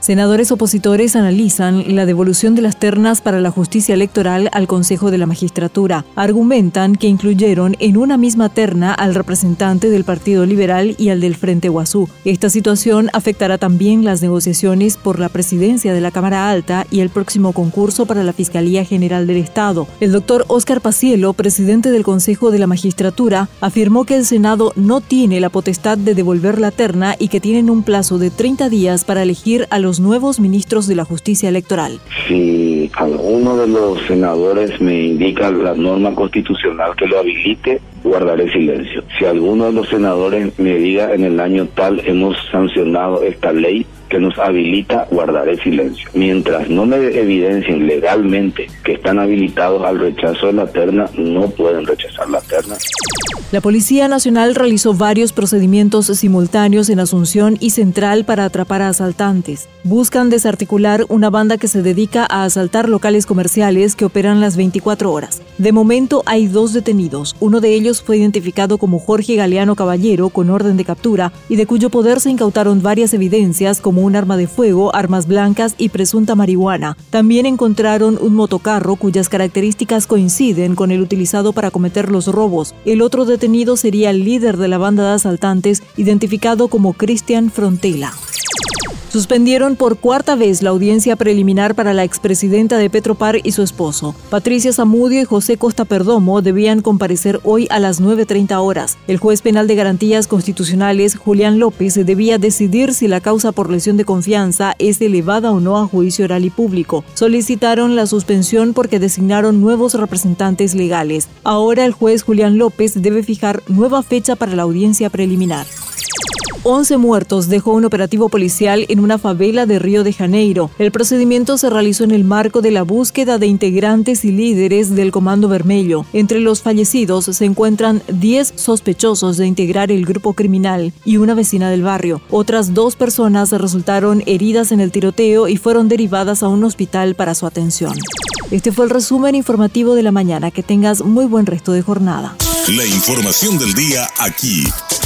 Senadores opositores analizan la devolución de las ternas para la justicia electoral al Consejo de la Magistratura. Argumentan que incluyeron en una misma terna al representante del Partido Liberal y al del Frente Guazú. Esta situación afectará también las negociaciones por la presidencia de la Cámara Alta y el próximo concurso para la Fiscalía General del Estado. El doctor Óscar Pacielo, presidente del Consejo de la Magistratura, afirmó que el Senado no tiene la potestad de devolver la terna y que tienen un plazo de 30 días para elegir a los los nuevos ministros de la justicia electoral. Si alguno de los senadores me indica la norma constitucional que lo habilite, guardaré silencio. Si alguno de los senadores me diga en el año tal hemos sancionado esta ley, que nos habilita, guardaré silencio. Mientras no me evidencien legalmente que están habilitados al rechazo de la terna, no pueden rechazar la terna. La Policía Nacional realizó varios procedimientos simultáneos en Asunción y Central para atrapar a asaltantes. Buscan desarticular una banda que se dedica a asaltar locales comerciales que operan las 24 horas. De momento hay dos detenidos. Uno de ellos fue identificado como Jorge Galeano Caballero con orden de captura y de cuyo poder se incautaron varias evidencias como un arma de fuego, armas blancas y presunta marihuana. También encontraron un motocarro cuyas características coinciden con el utilizado para cometer los robos. El otro detenido sería el líder de la banda de asaltantes, identificado como Cristian Frontela. Suspendieron por cuarta vez la audiencia preliminar para la expresidenta de Petropar y su esposo. Patricia Zamudio y José Costa Perdomo debían comparecer hoy a las 9.30 horas. El juez penal de garantías constitucionales, Julián López, debía decidir si la causa por lesión de confianza es elevada o no a juicio oral y público. Solicitaron la suspensión porque designaron nuevos representantes legales. Ahora el juez Julián López debe fijar nueva fecha para la audiencia preliminar. 11 muertos dejó un operativo policial en una favela de Río de Janeiro. El procedimiento se realizó en el marco de la búsqueda de integrantes y líderes del Comando Vermelho. Entre los fallecidos se encuentran 10 sospechosos de integrar el grupo criminal y una vecina del barrio. Otras dos personas resultaron heridas en el tiroteo y fueron derivadas a un hospital para su atención. Este fue el resumen informativo de la mañana. Que tengas muy buen resto de jornada. La información del día aquí